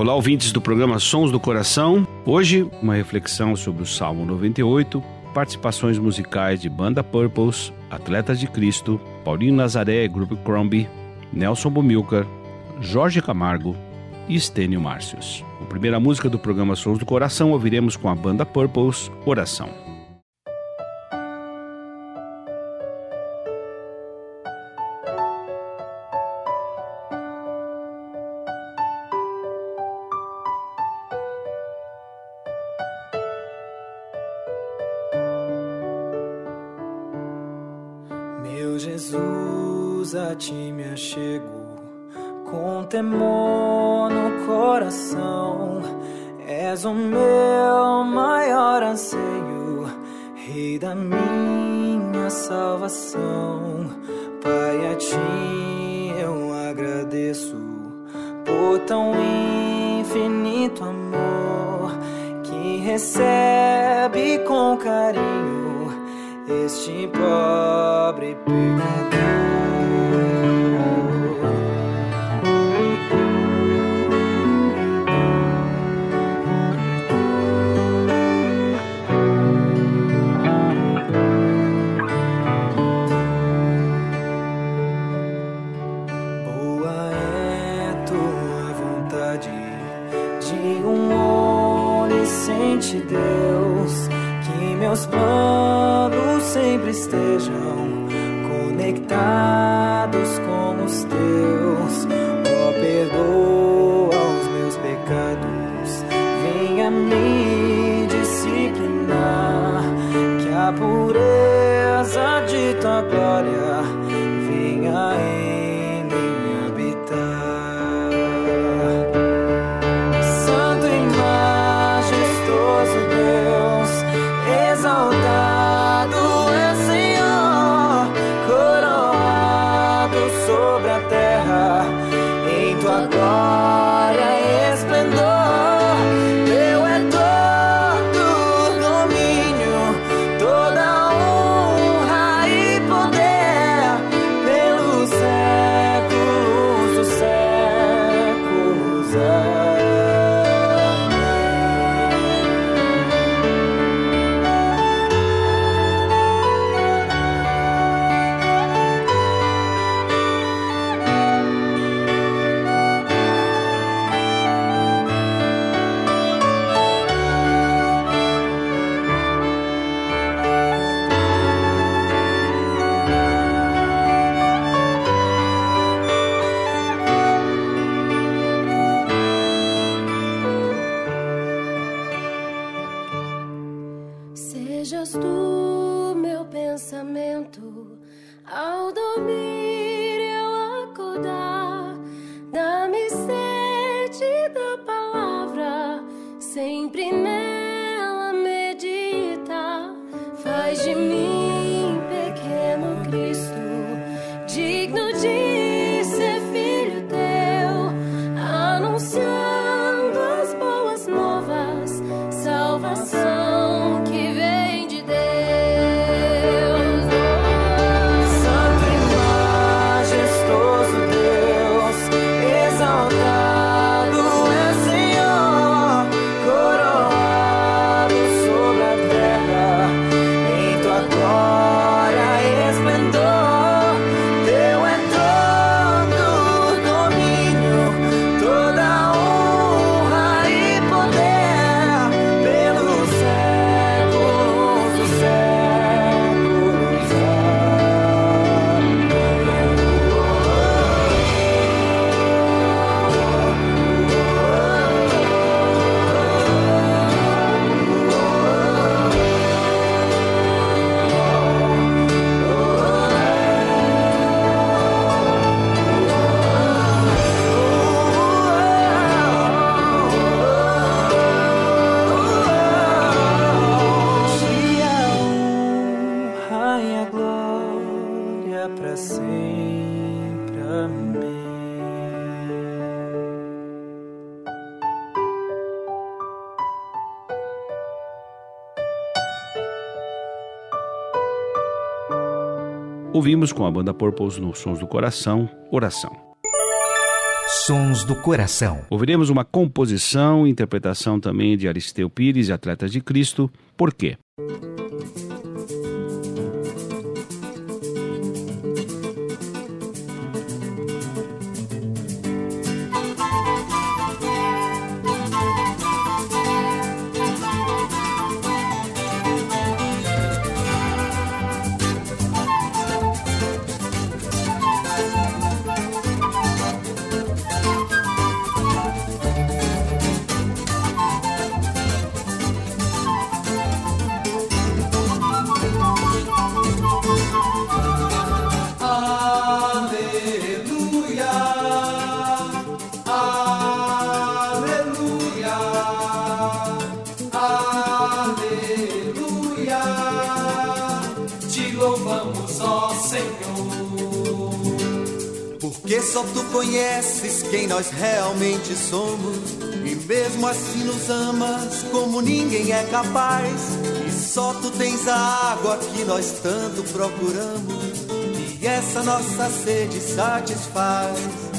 Olá, ouvintes do programa Sons do Coração. Hoje, uma reflexão sobre o Salmo 98, participações musicais de Banda Purples, Atletas de Cristo, Paulinho Nazaré, Grupo Crombie, Nelson Bumilcar, Jorge Camargo e Estênio Márcios. A primeira música do programa Sons do Coração ouviremos com a Banda Purples, Oração. Meu maior anseio, Rei da minha salvação. Pai, a ti eu agradeço por tão infinito amor que recebe com carinho este pobre pecador. Deus, que meus planos sempre estejam conectados Ouvimos com a banda Purples nos Sons do Coração, Oração. Sons do Coração. Ouviremos uma composição e interpretação também de Aristeu Pires e Atletas de Cristo. Por quê? Porque só tu conheces quem nós realmente somos. E mesmo assim nos amas como ninguém é capaz. E só tu tens a água que nós tanto procuramos. E essa nossa sede satisfaz.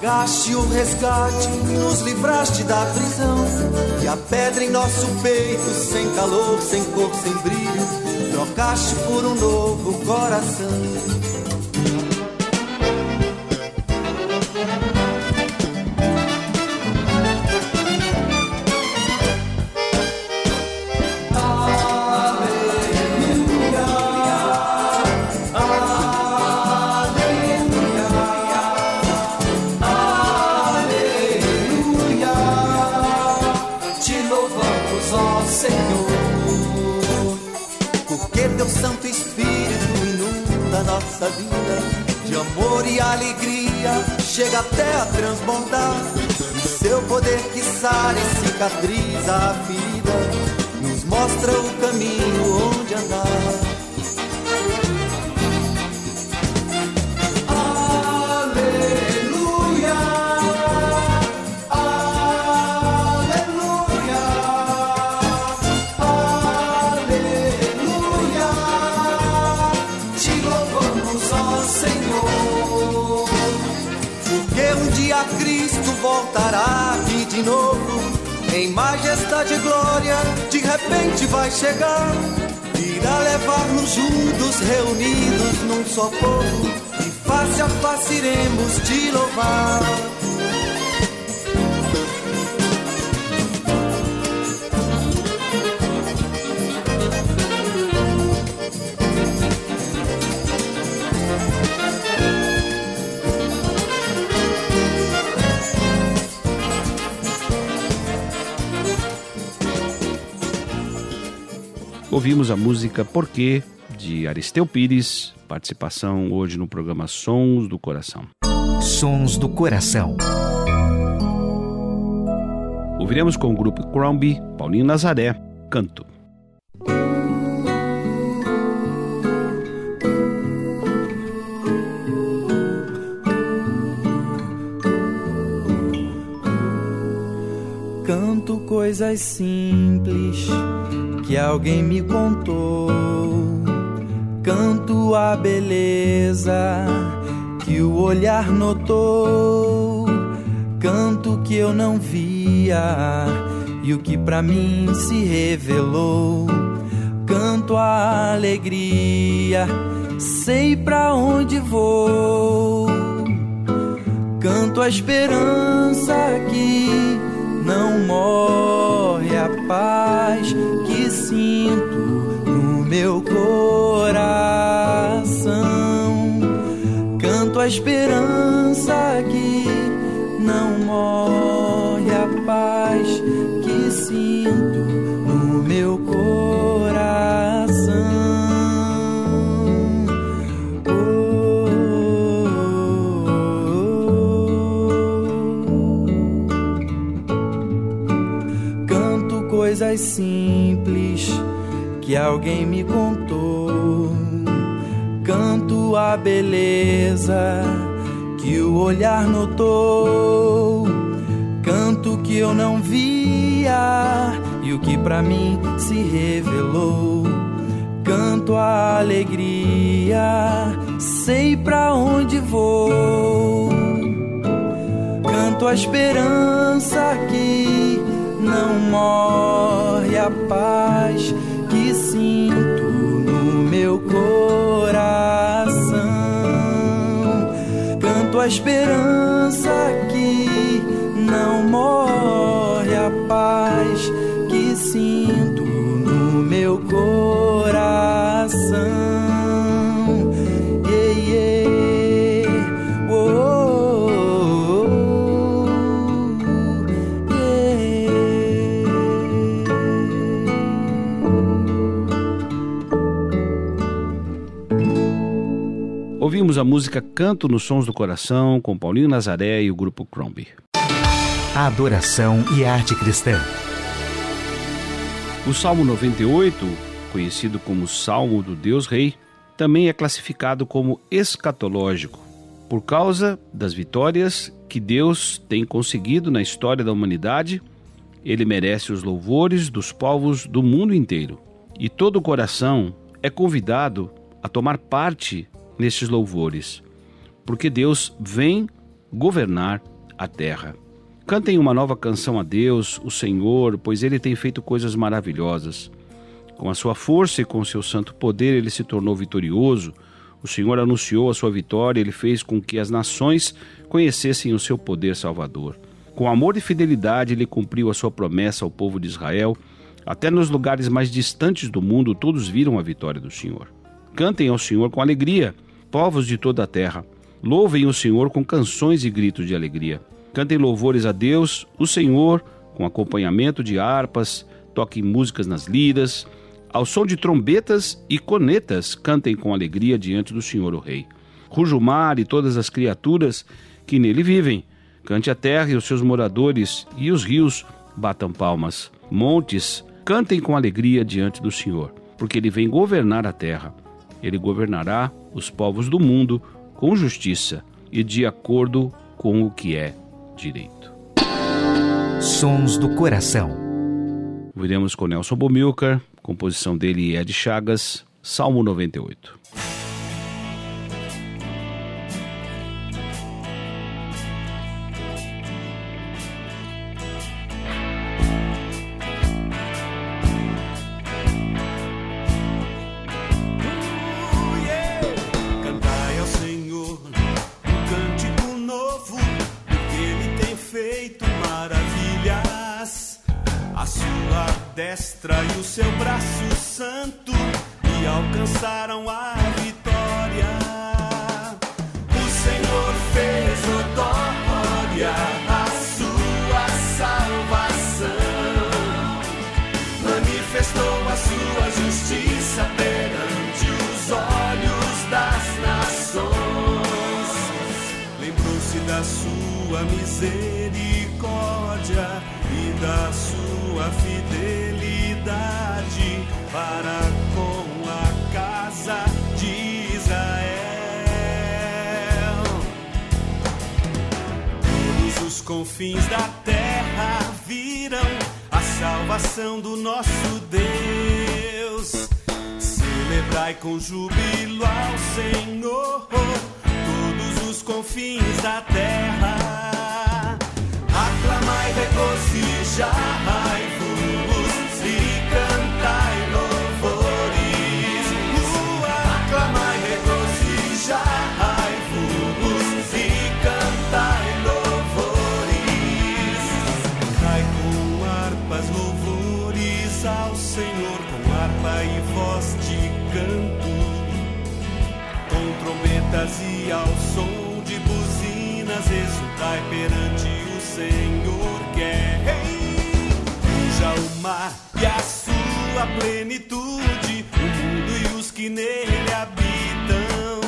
Pagaste o resgate, nos livraste da prisão. E a pedra em nosso peito, sem calor, sem cor, sem brilho, trocaste por um novo coração. Voltará aqui de novo, em majestade e glória, de repente vai chegar. Irá levar-nos juntos, reunidos num só povo, e face a face iremos te louvar. Ouvimos a música Porquê, de Aristeu Pires, participação hoje no programa Sons do Coração. Sons do Coração. Ouviremos com o grupo Crombie, Paulinho Nazaré, Canto. Canto coisas simples que alguém me contou. Canto a beleza que o olhar notou. Canto que eu não via e o que pra mim se revelou. Canto a alegria, sei pra onde vou. Canto a esperança que esperança que não morre, a paz que sinto no meu coração. Oh, coisas simples que alguém me contou. Canto a beleza que o olhar notou. Canto que eu não via e o que para mim se revelou. Canto a alegria, sei pra onde vou. Canto a esperança que não morre, a paz Canto a esperança que não morre, Ouvimos a música Canto nos Sons do Coração com Paulinho Nazaré e o grupo Crombie. Adoração e arte cristã. O Salmo 98, conhecido como Salmo do Deus Rei, também é classificado como escatológico, por causa das vitórias que Deus tem conseguido na história da humanidade. Ele merece os louvores dos povos do mundo inteiro. E todo o coração é convidado a tomar parte nestes louvores, porque Deus vem governar a terra. Cantem uma nova canção a Deus, o Senhor, pois ele tem feito coisas maravilhosas. Com a sua força e com o seu santo poder, ele se tornou vitorioso. O Senhor anunciou a sua vitória, ele fez com que as nações conhecessem o seu poder salvador. Com amor e fidelidade, ele cumpriu a sua promessa ao povo de Israel. Até nos lugares mais distantes do mundo, todos viram a vitória do Senhor. Cantem ao Senhor com alegria, povos de toda a terra. Louvem o Senhor com canções e gritos de alegria. Cantem louvores a Deus, o Senhor, com acompanhamento de harpas, toquem músicas nas liras, ao som de trombetas e conetas, cantem com alegria diante do Senhor o Rei. Ruja o mar e todas as criaturas que nele vivem. Cante a terra e os seus moradores, e os rios batam palmas. Montes, cantem com alegria diante do Senhor, porque ele vem governar a terra. Ele governará os povos do mundo com justiça e de acordo com o que é direito. Sons do coração. Ouviremos com Nelson Bomilcar, composição dele e Ed Chagas, Salmo 98. Destra e o seu braço santo e alcançaram a vitória. O Senhor fez notória a sua salvação manifestou a sua justiça perante os olhos das nações. Lembrou-se da sua misericórdia e da sua fidelidade confins da terra viram a salvação do nosso Deus. Celebrai com júbilo ao Senhor, todos os confins da terra. Aclamai, regozijai-vos trombetas e ao som de buzinas exultai perante o Senhor que é rei. Veja o mar e a sua plenitude, o mundo e os que nele habitam.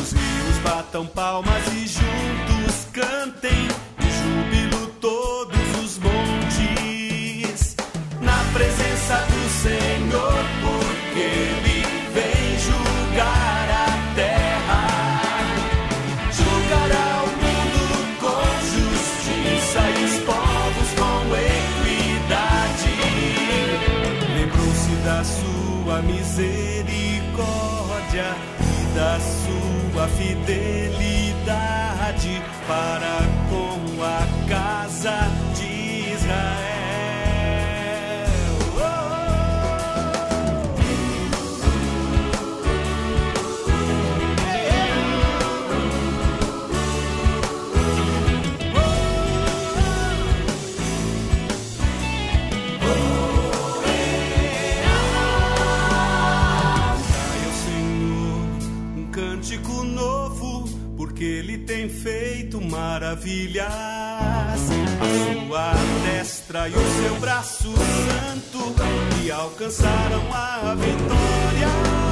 Os rios batam palmas e juntos cantem de júbilo todos os montes na presença do Senhor, porque fidelidade para com a casa. maravilhas. A sua destra e o seu braço santo que alcançaram a vitória.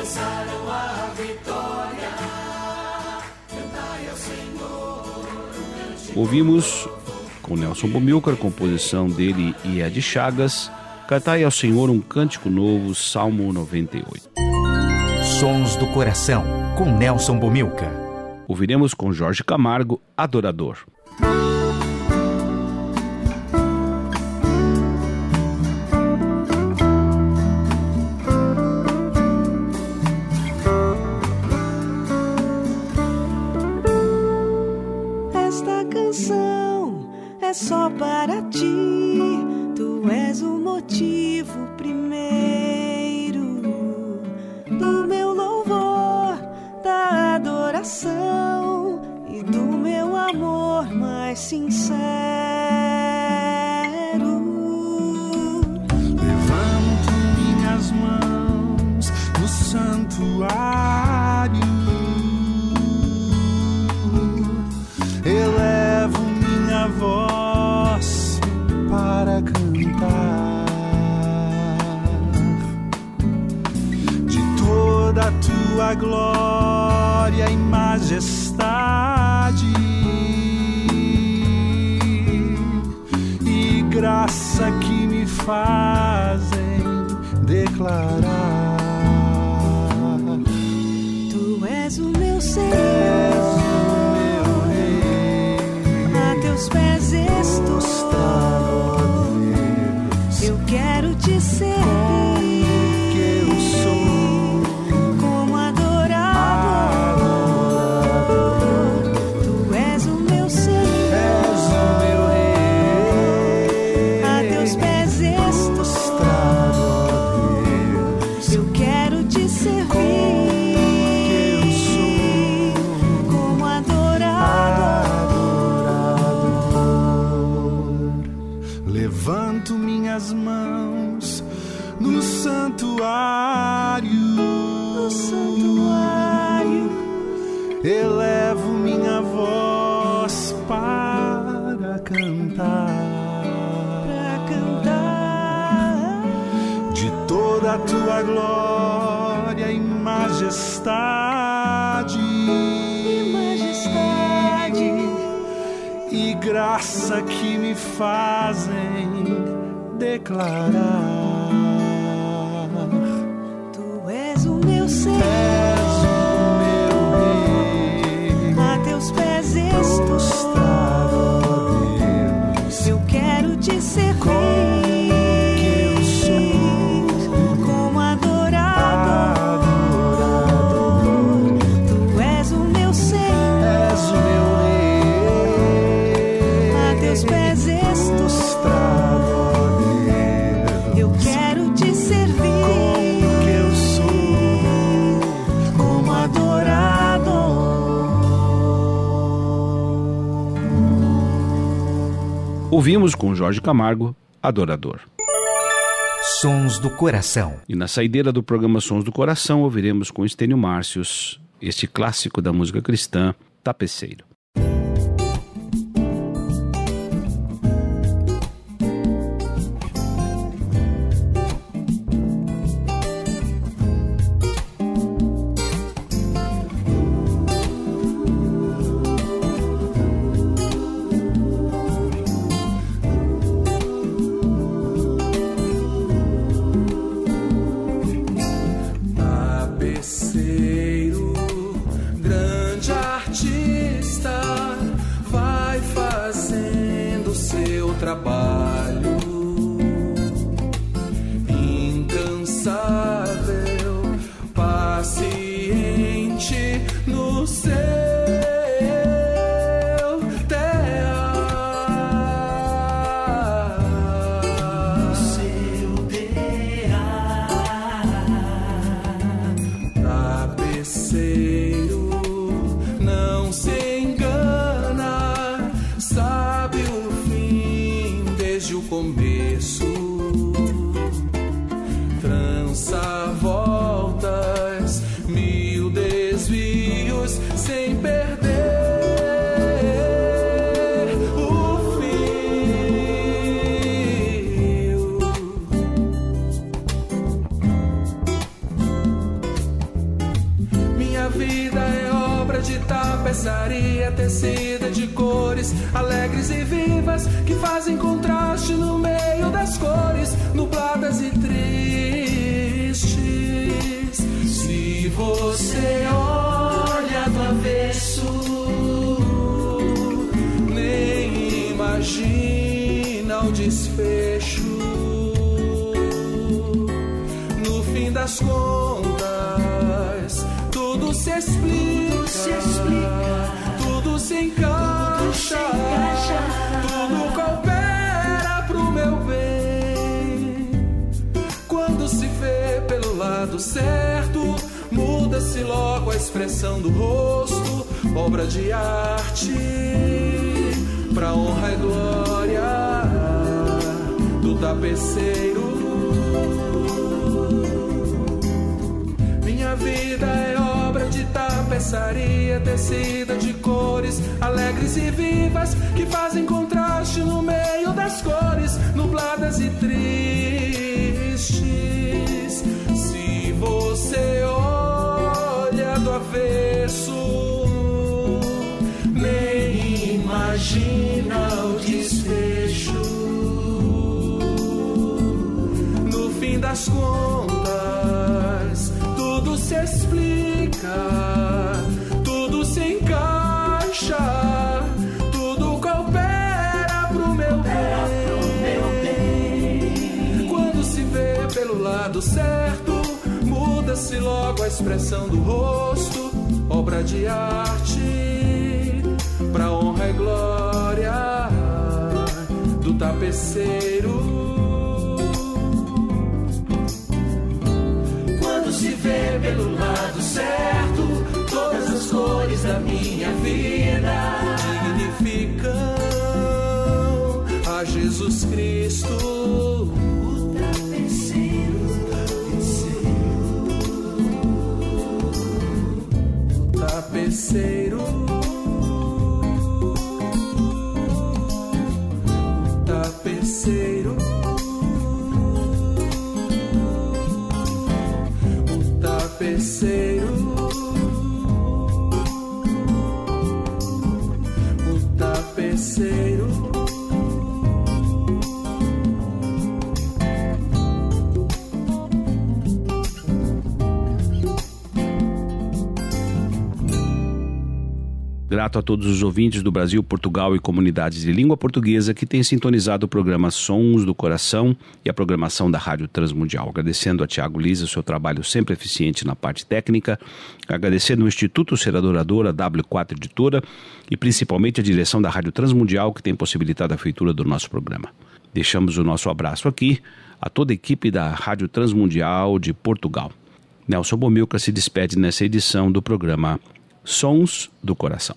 Alcançaram a vitória. Cantai ao Senhor. Ouvimos com Nelson Bumilcar, composição dele e Ed Chagas. Cantai ao Senhor um cântico novo, Salmo 98. Sons do Coração, com Nelson Bomilcar Ouviremos com Jorge Camargo, Adorador. tua glória e majestade. E graça que me fazem declarar: Tu és o meu Senhor, o meu a teus pés estou. declarar: Tu és o meu Senhor. És o meu. A teus pés estou. Prostrado. Eu quero te servir. ouvimos com Jorge Camargo, Adorador. Sons do Coração. E na saideira do programa Sons do Coração ouviremos com Estênio Márcios este clássico da música cristã, Tapeceiro. Começo. Das contas, tudo se explica, tudo se encaixa, tudo coopera pro meu bem. Quando se vê pelo lado certo, muda-se logo a expressão do rosto, obra de arte, pra honra e glória do tapeceiro. Vida é obra de tapeçaria tecida de cores alegres e vivas que fazem contraste no meio das cores nubladas e tristes. Se você olha do avesso, nem imagina o desfecho. No fim das contas, muda-se logo a expressão do rosto, obra de arte, pra honra e glória do tapeceiro. Quando se vê pelo lado certo, todas as cores da minha vida significam a Jesus Cristo. Tapeceiro. Grato a todos os ouvintes do Brasil, Portugal e comunidades de língua portuguesa que têm sintonizado o programa Sons do Coração e a programação da Rádio Transmundial. Agradecendo a Tiago Lisa o seu trabalho sempre eficiente na parte técnica, agradecendo o Instituto Seradoradora W4 Editora e principalmente a direção da Rádio Transmundial que tem possibilitado a feitura do nosso programa. Deixamos o nosso abraço aqui a toda a equipe da Rádio Transmundial de Portugal. Nelson Bomilca se despede nessa edição do programa Sons do Coração.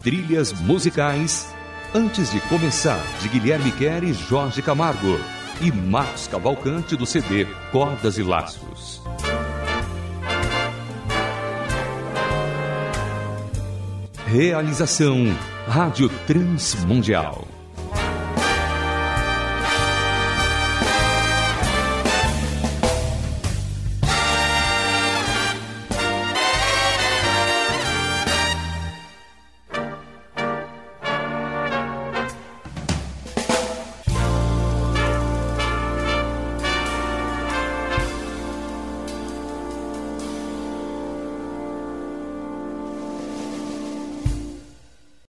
Trilhas musicais Antes de começar, de Guilherme Quer e Jorge Camargo. E Marcos Cavalcante do CD Cordas e Laços. Realização Rádio Transmundial.